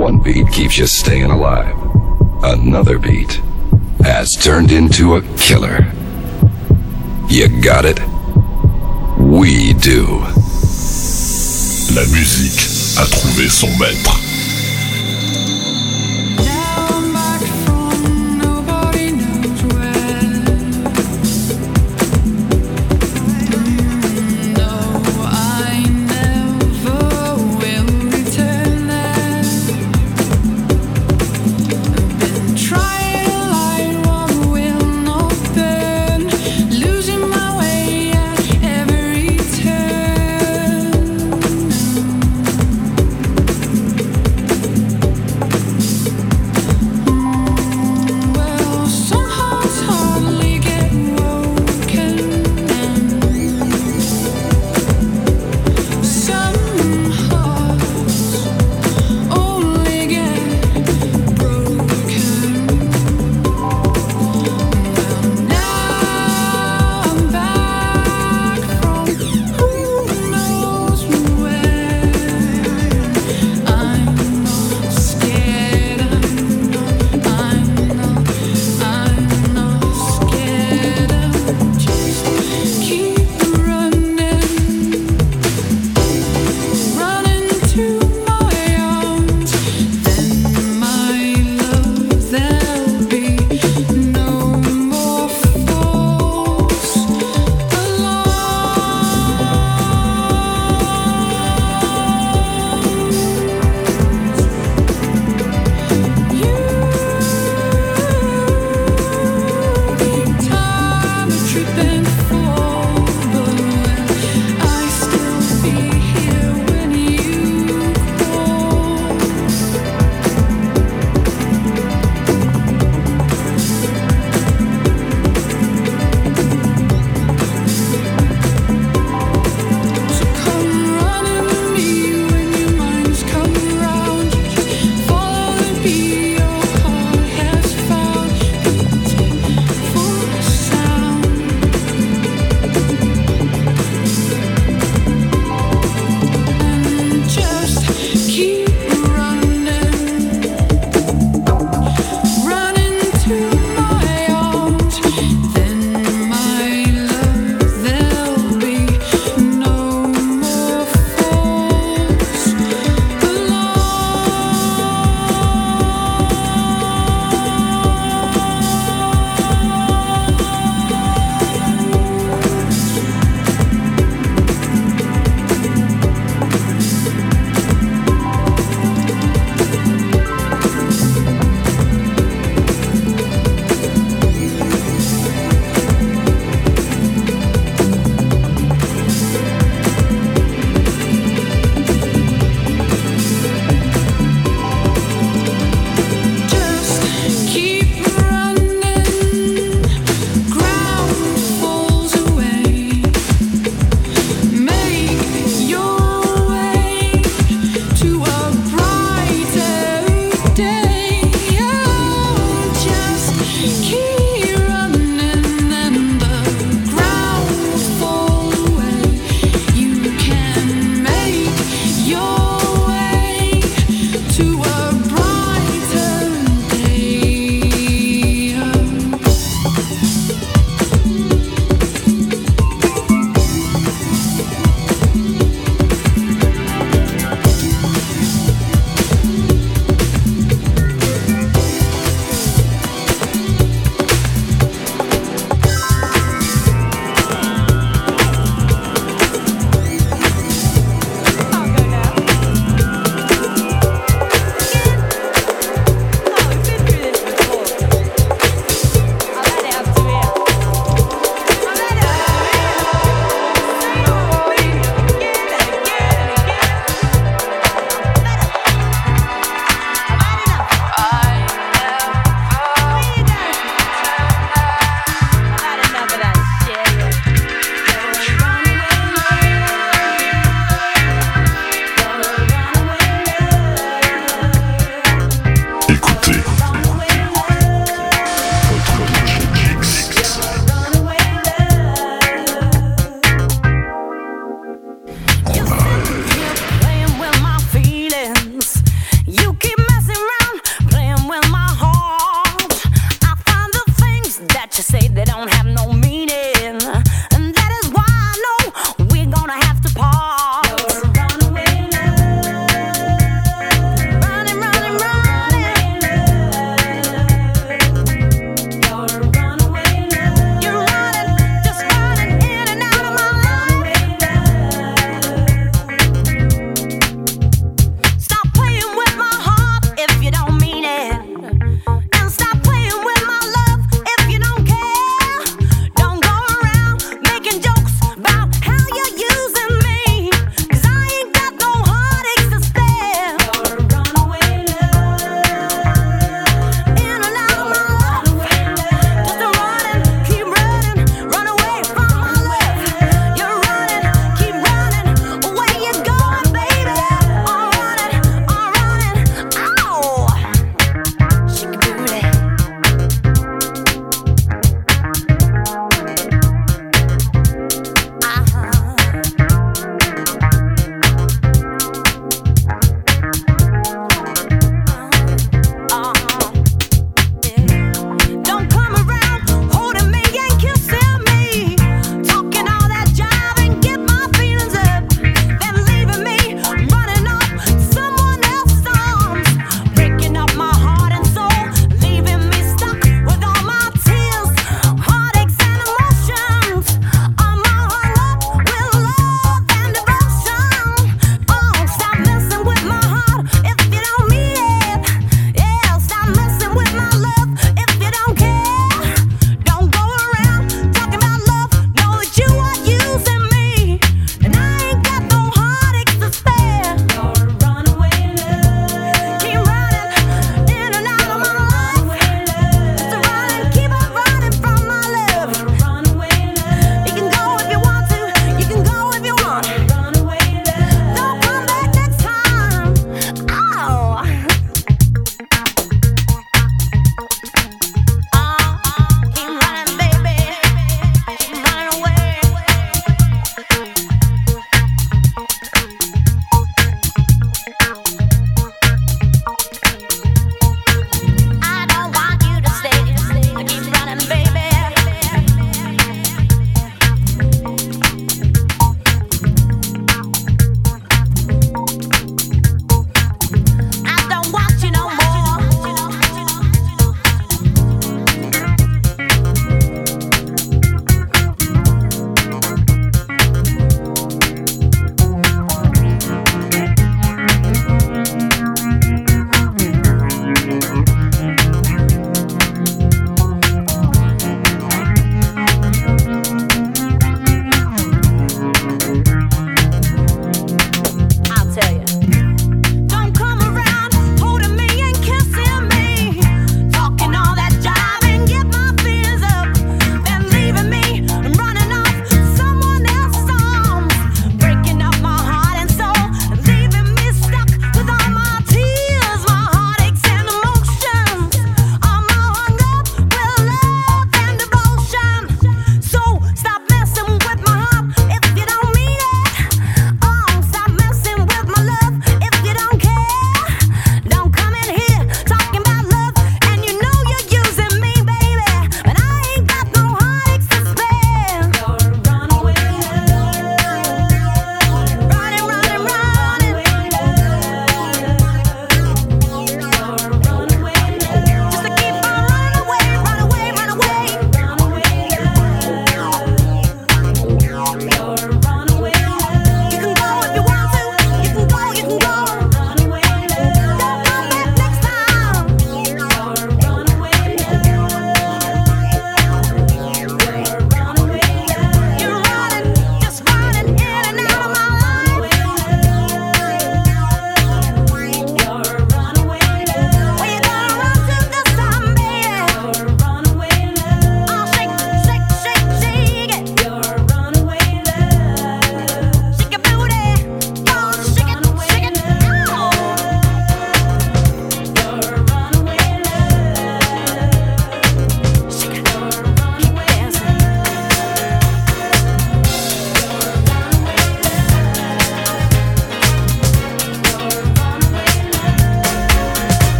One beat keeps you staying alive. Another beat has turned into a killer. You got it? We do. La musique a trouvé son maître.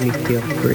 Made me